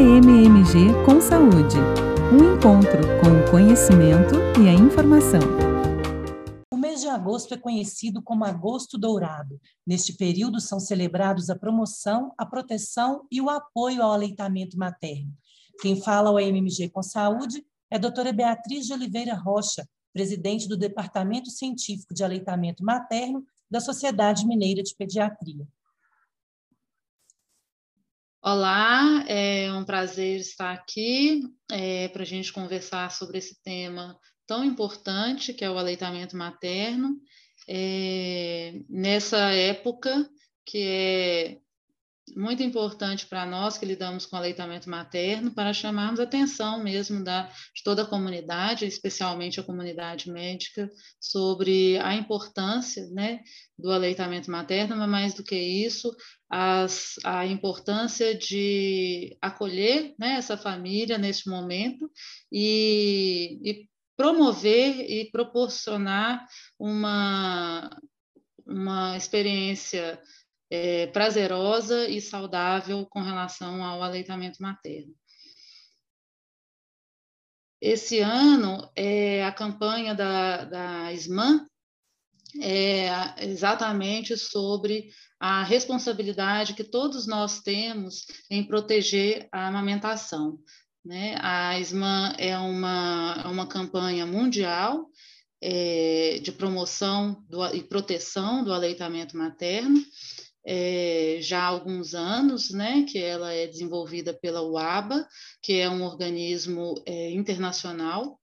AMMG com Saúde. Um encontro com o conhecimento e a informação. O mês de agosto é conhecido como Agosto Dourado. Neste período são celebrados a promoção, a proteção e o apoio ao aleitamento materno. Quem fala ao AMMG com Saúde é a doutora Beatriz de Oliveira Rocha, presidente do Departamento Científico de Aleitamento Materno da Sociedade Mineira de Pediatria. Olá, é um prazer estar aqui é, para a gente conversar sobre esse tema tão importante que é o aleitamento materno, é, nessa época que é muito importante para nós que lidamos com aleitamento materno, para chamarmos a atenção mesmo da, de toda a comunidade, especialmente a comunidade médica, sobre a importância né, do aleitamento materno, mas mais do que isso, as, a importância de acolher né, essa família neste momento e, e promover e proporcionar uma, uma experiência é, prazerosa e saudável com relação ao aleitamento materno. Esse ano, é, a campanha da, da SMAN é exatamente sobre a responsabilidade que todos nós temos em proteger a amamentação. Né? A SMAN é uma, é uma campanha mundial é, de promoção do, e proteção do aleitamento materno, é, já há alguns anos, né, que ela é desenvolvida pela UABA, que é um organismo é, internacional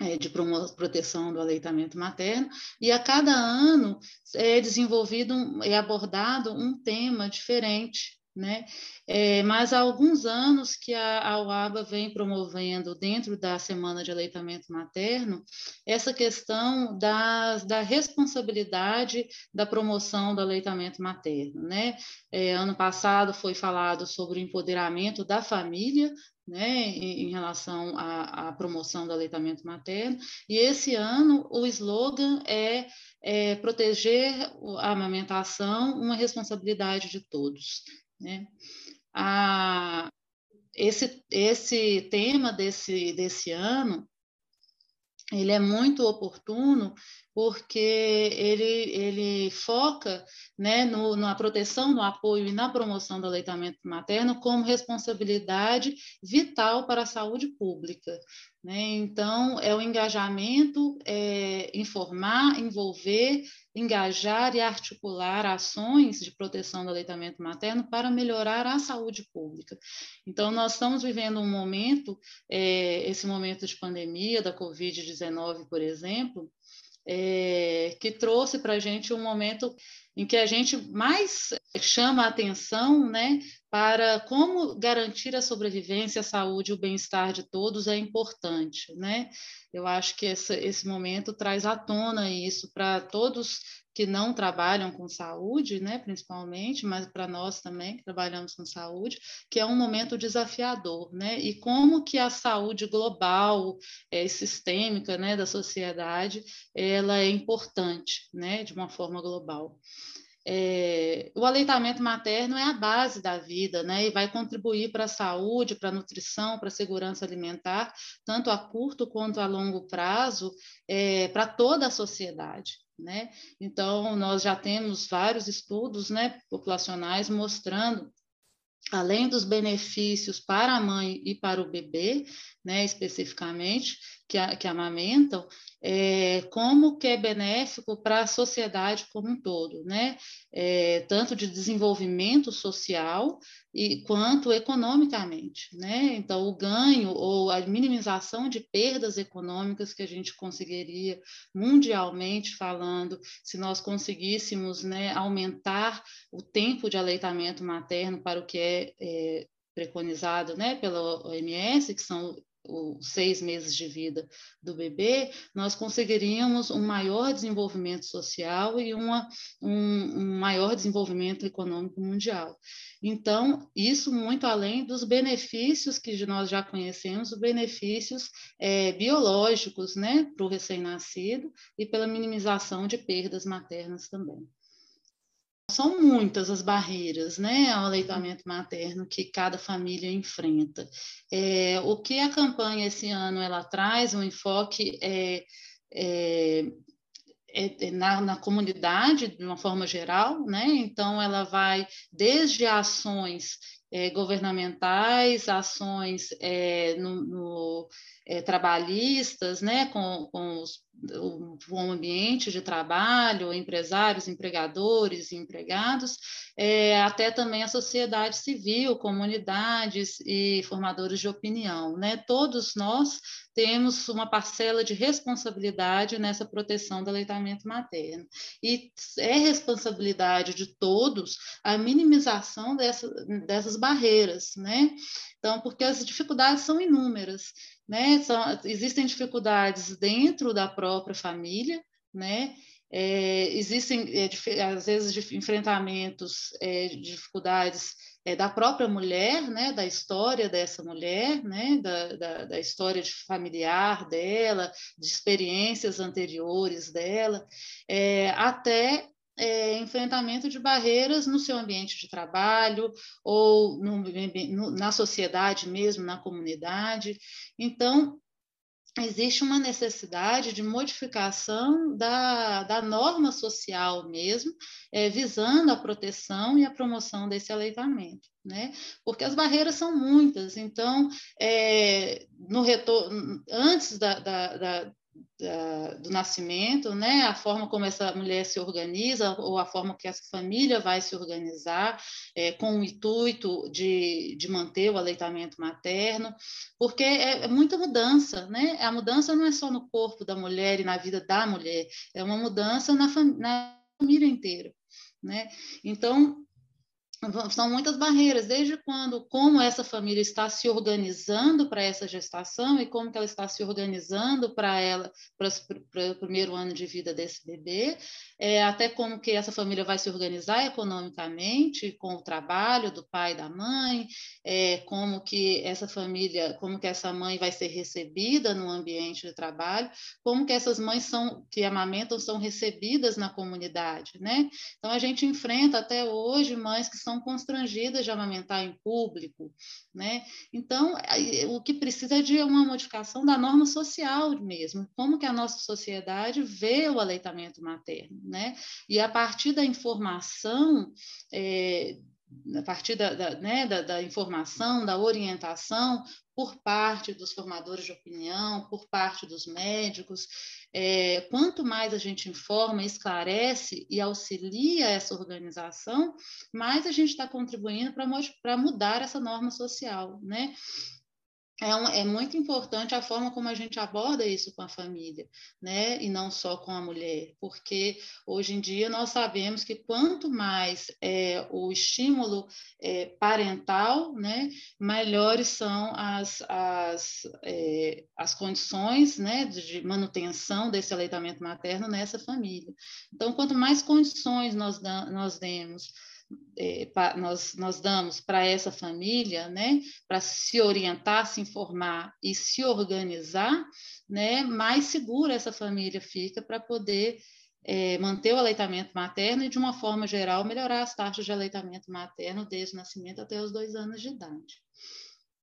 é, de proteção do aleitamento materno, e a cada ano é desenvolvido, é abordado um tema diferente né? É, mas há alguns anos que a, a UABA vem promovendo, dentro da Semana de Aleitamento Materno, essa questão das, da responsabilidade da promoção do aleitamento materno. Né? É, ano passado foi falado sobre o empoderamento da família, né, em, relação à, à, promoção do aleitamento materno, e esse ano o slogan é, é proteger a amamentação, uma responsabilidade de todos. Né? Esse, esse tema desse, desse ano ele é muito oportuno porque ele, ele foca né, no, na proteção, no apoio e na promoção do aleitamento materno como responsabilidade vital para a saúde pública. Né? Então, é o engajamento, é, informar, envolver, engajar e articular ações de proteção do aleitamento materno para melhorar a saúde pública. Então, nós estamos vivendo um momento, é, esse momento de pandemia da Covid-19, por exemplo, é, que trouxe para a gente um momento em que a gente mais chama a atenção né, para como garantir a sobrevivência, a saúde e o bem-estar de todos é importante. Né? Eu acho que esse, esse momento traz à tona isso para todos que não trabalham com saúde, né, principalmente, mas para nós também que trabalhamos com saúde, que é um momento desafiador, né, e como que a saúde global é, sistêmica, né, da sociedade, ela é importante, né, de uma forma global. É, o aleitamento materno é a base da vida, né? E vai contribuir para a saúde, para a nutrição, para a segurança alimentar, tanto a curto quanto a longo prazo, é, para toda a sociedade. Né? Então, nós já temos vários estudos né, populacionais mostrando além dos benefícios para a mãe e para o bebê, né, especificamente, que, a, que amamentam, é, como que é benéfico para a sociedade como um todo, né? É, tanto de desenvolvimento social e quanto economicamente, né? Então, o ganho ou a minimização de perdas econômicas que a gente conseguiria mundialmente falando, se nós conseguíssemos né, aumentar o tempo de aleitamento materno para o que é, é preconizado né, pela OMS, que são os seis meses de vida do bebê, nós conseguiríamos um maior desenvolvimento social e uma, um, um, maior desenvolvimento econômico mundial. Então, isso muito além dos benefícios que nós já conhecemos, os benefícios é, biológicos né, para o recém-nascido e pela minimização de perdas maternas também. São muitas as barreiras né, ao aleitamento materno que cada família enfrenta. É, o que a campanha esse ano ela traz, um enfoque é, é, é, é na, na, comunidade, de uma forma geral, né? então ela vai desde ações é, governamentais, ações é, no, no é, trabalhistas, né, com, com os, o, o, ambiente de trabalho, empresários, empregadores empregados, é, até também a sociedade civil, comunidades e formadores de opinião. Né? Todos nós temos uma parcela de responsabilidade nessa proteção do aleitamento materno. E é responsabilidade de todos a minimização dessa, dessas barreiras, né? Então, porque as dificuldades são inúmeras, né? São, existem dificuldades dentro da própria família, né? É, existem, é, às vezes, enfrentamentos, é, dificuldades é, da própria mulher, né, da história dessa mulher, né, da, da, da, história de familiar dela, de experiências anteriores dela, é, até é, enfrentamento de barreiras no seu ambiente de trabalho ou no, no, na sociedade mesmo, na comunidade. Então, existe uma necessidade de modificação da, da norma social mesmo, é, visando a proteção e a promoção desse aleitamento. Né? Porque as barreiras são muitas, então, é, no retorno, antes da, da, da da, do nascimento, né? a forma como essa mulher se organiza, ou a forma que essa família vai se organizar, é, com o intuito de, de manter o aleitamento materno, porque é, é, muita mudança, né? A mudança não é só no corpo da mulher e na vida da mulher, é uma mudança na, fam na família inteira. Né? Então, são muitas barreiras, desde quando, como essa família está se organizando para essa gestação e como ela está se organizando para ela, para o primeiro ano de vida desse bebê, é, até como que essa família vai se organizar economicamente com o trabalho do pai e da mãe, é, como que essa família, como que essa mãe vai ser recebida no ambiente de trabalho, como que essas mães são que amamentam são recebidas na comunidade, né? Então a gente enfrenta até hoje mães que são constrangidas de amamentar em público, né? Então, o que precisa é de uma modificação da norma social mesmo, como que a nossa sociedade vê o aleitamento materno, né? E a partir da informação é, a partir da, da, né, da, da, informação, da orientação por parte dos formadores de opinião, por parte dos médicos. É, quanto mais a gente informa, esclarece e auxilia essa organização, mais a gente está contribuindo para mudar essa norma social, né? É, um, é, muito importante a forma como a gente aborda isso com a família, né? E não só com a mulher, porque hoje em dia nós sabemos que quanto mais é, o estímulo é, parental, né, melhores são as, as, é, as condições né, de manutenção desse aleitamento materno nessa família. Então, quanto mais condições nós, nós demos é, nós, nós damos para essa família, né, para se orientar, se informar e se organizar, né, mais segura essa família fica para poder é, manter o aleitamento materno e, de uma forma geral, melhorar as taxas de aleitamento materno desde o nascimento até os dois anos de idade.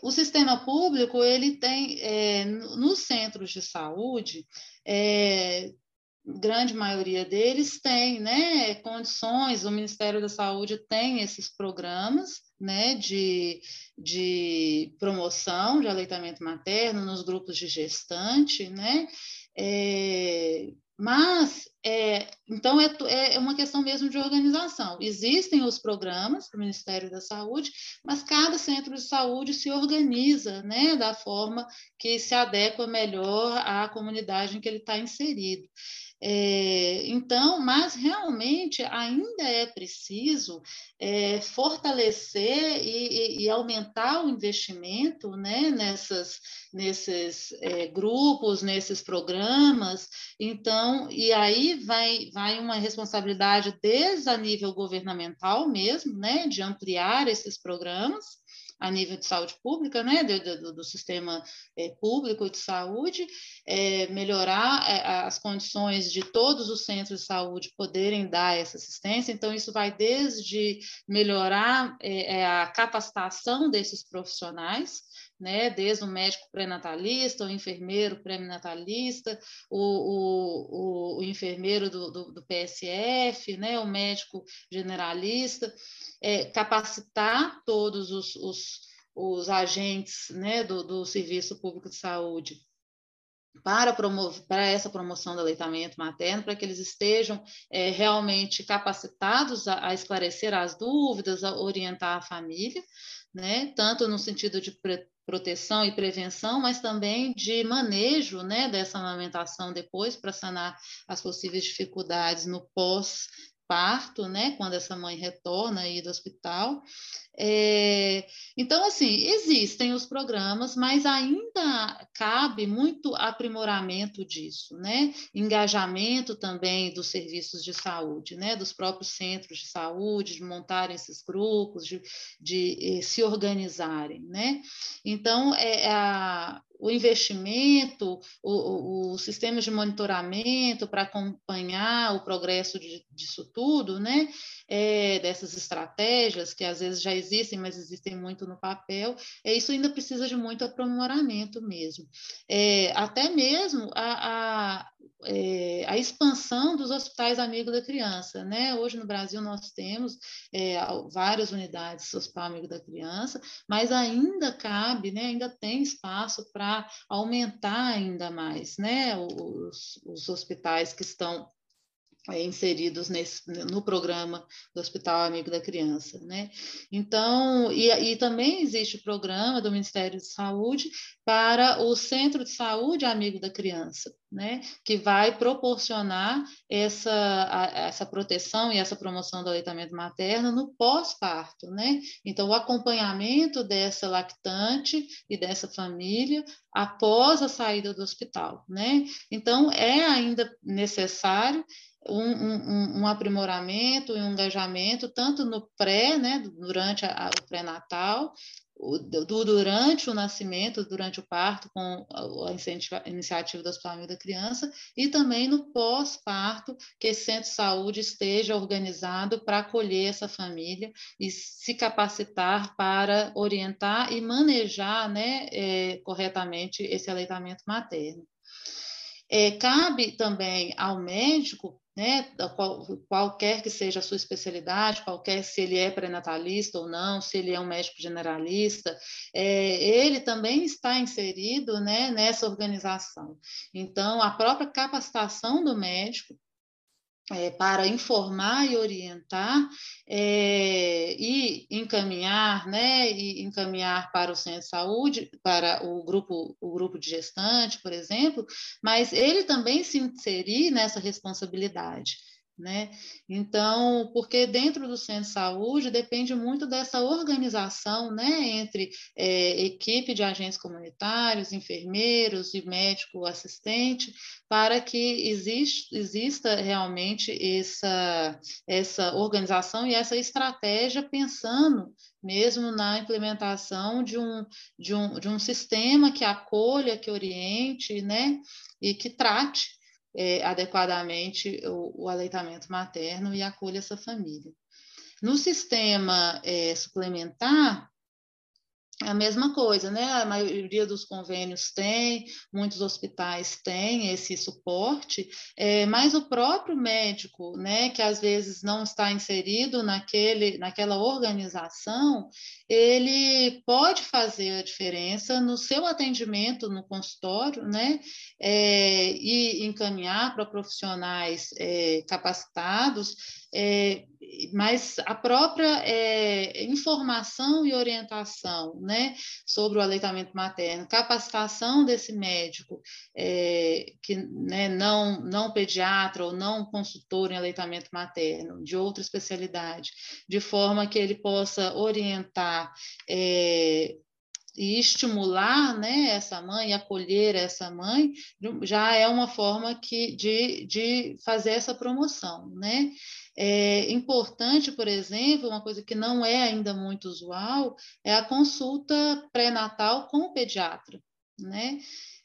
O sistema público, ele tem, é, nos centros de saúde, é, grande maioria deles tem né, condições, o Ministério da Saúde tem esses programas né, de, de promoção de aleitamento materno nos grupos de gestante, né? É, mas, é, então, é, é uma questão mesmo de organização. Existem os programas do Ministério da Saúde, mas cada centro de saúde se organiza né, da forma que se adequa melhor à comunidade em que ele está inserido. É, então, mas realmente ainda é preciso é, fortalecer e, e, aumentar o investimento né, nessas, nesses é, grupos, nesses programas. Então, e aí vai, vai uma responsabilidade desde a nível governamental mesmo, né, de ampliar esses programas a nível de saúde pública, né, do, do, do sistema é, público de saúde, é, melhorar é, as condições de todos os centros de saúde poderem dar essa assistência. Então, isso vai desde melhorar a capacitação desses profissionais, né, desde o médico pré-natalista, o enfermeiro pré-natalista, o, o, o, enfermeiro do, do, do, PSF, né, o médico generalista, é, capacitar todos os, os, os agentes né, do, do Serviço Público de Saúde para, promover, para essa promoção do aleitamento materno, para que eles estejam é, realmente capacitados a, a, esclarecer as dúvidas, a orientar a família, né, tanto no sentido de proteção e prevenção, mas também de manejo né, dessa amamentação depois para sanar as possíveis dificuldades no pós parto, né, quando essa mãe retorna aí do hospital. É, então, assim, existem os programas, mas ainda cabe muito aprimoramento disso, né? Engajamento também dos serviços de saúde, né? Dos próprios centros de saúde, de montarem esses grupos, de, de, eh, se organizarem, né? Então, é, a, o investimento, o, o, o sistema de monitoramento para acompanhar o progresso de, disso tudo, né? É, dessas estratégias que às vezes já existem, mas existem muito no papel, é, isso ainda precisa de muito aprimoramento mesmo. É, até mesmo a, a, é, a, expansão dos hospitais amigos da criança, né? Hoje no Brasil nós temos é, várias unidades Hospital Amigo da Criança, mas ainda cabe, né? Ainda tem espaço para para aumentar ainda mais né, os, os hospitais que estão é, inseridos nesse, no programa do Hospital Amigo da Criança, né? Então, e, e, também existe o programa do Ministério de Saúde para o Centro de Saúde Amigo da Criança, né? Que vai proporcionar essa, a, essa proteção e essa promoção do aleitamento materno no pós-parto, né? Então, o acompanhamento dessa lactante e dessa família após a saída do hospital, né? Então, é ainda necessário um, um, um, aprimoramento e um engajamento, tanto no pré, né, durante a, o pré-natal, do, durante o nascimento, durante o parto, com a iniciativa do Hospital Amigo da Criança, e também no pós-parto, que esse centro de saúde esteja organizado para acolher essa família e se capacitar para orientar e manejar né, é, corretamente esse aleitamento materno. É, cabe também ao médico né, qual, qualquer que seja a sua especialidade, qualquer se ele é pré-natalista ou não, se ele é um médico generalista, é, ele também está inserido né, nessa organização. Então, a própria capacitação do médico é, para informar e orientar é, e encaminhar, né, e encaminhar para o centro de saúde, para o grupo, o grupo de gestante, por exemplo, mas ele também se inserir nessa responsabilidade né? Então, porque dentro do centro de saúde depende muito dessa organização, né, entre é, equipe de agentes comunitários, enfermeiros e médico assistente, para que exista realmente essa, essa organização e essa estratégia pensando mesmo na implementação de um, de um, de um sistema que acolha, que oriente, né, e que trate é, adequadamente o, o, aleitamento materno e acolha essa família. No sistema é, suplementar, a mesma coisa, né? A maioria dos convênios tem, muitos hospitais têm esse suporte, é, mas o próprio médico, né, que às vezes não está inserido naquele, naquela organização, ele pode fazer a diferença no seu atendimento no consultório, né, é, e encaminhar para profissionais é, capacitados é, mas a própria é, informação e orientação né, sobre o aleitamento materno, capacitação desse médico, é, que né, não, não pediatra ou não consultor em aleitamento materno, de outra especialidade, de forma que ele possa orientar é, e estimular né, essa mãe, acolher essa mãe, já é uma forma que, de, de fazer essa promoção. Né? É importante, por exemplo, uma coisa que não é ainda muito usual, é a consulta pré-natal com o pediatra, né?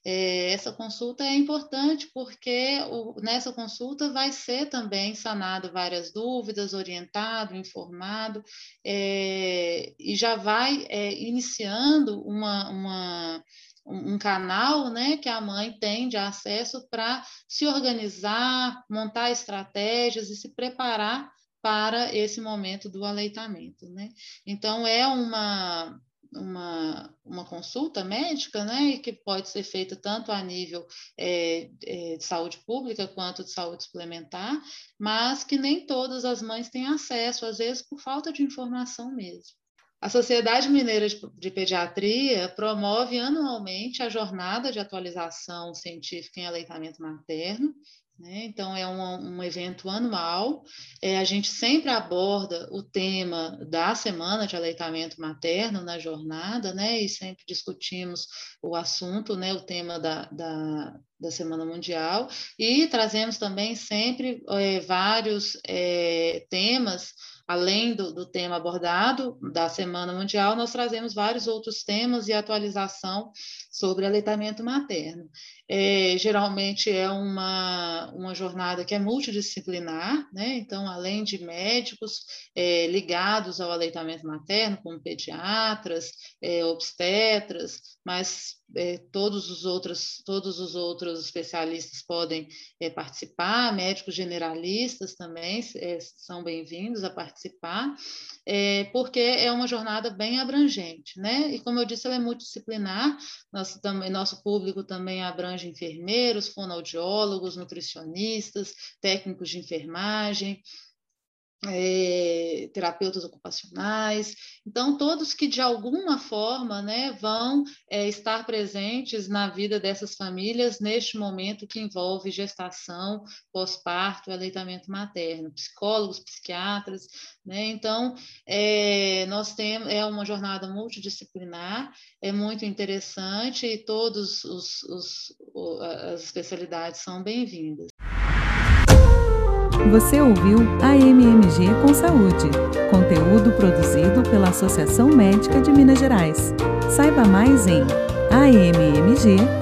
É, essa consulta é importante porque o, nessa consulta vai ser também sanado várias dúvidas, orientado, informado, é, e já vai é, iniciando uma, uma um canal né, que a mãe tem de acesso para se organizar, montar estratégias e se preparar para esse momento do aleitamento. Né? Então, é uma, uma, uma consulta médica, né, que pode ser feita tanto a nível é, é, de saúde pública quanto de saúde suplementar, mas que nem todas as mães têm acesso, às vezes por falta de informação mesmo. A Sociedade Mineira de Pediatria promove anualmente a jornada de atualização científica em aleitamento materno, né? Então, é um, um evento anual. É, a gente sempre aborda o tema da semana de aleitamento materno na jornada, né? E sempre discutimos o assunto, né? O tema da, da, da Semana Mundial. E trazemos também sempre é, vários é, temas além do, do, tema abordado da Semana Mundial, nós trazemos vários outros temas e atualização sobre aleitamento materno. É, geralmente é uma, uma jornada que é multidisciplinar, né? então, além de médicos é, ligados ao aleitamento materno, como pediatras, é, obstetras, mas é, todos os outros todos os outros especialistas podem é, participar, médicos generalistas também é, são bem-vindos a participar, é, porque é uma jornada bem abrangente, né? E como eu disse, ela é multidisciplinar. Nosso também nosso público também abrange enfermeiros, fonoaudiólogos, nutricionistas, técnicos de enfermagem, é, terapeutas ocupacionais, então todos que de alguma forma né, vão é, estar presentes na vida dessas famílias neste momento que envolve gestação, pós-parto, aleitamento materno, psicólogos, psiquiatras, né? Então é, nós temos é uma jornada multidisciplinar, é muito interessante e todos os, os as especialidades são bem-vindas. Você ouviu a MMG com Saúde, conteúdo produzido pela Associação Médica de Minas Gerais. Saiba mais em ammg.org.br.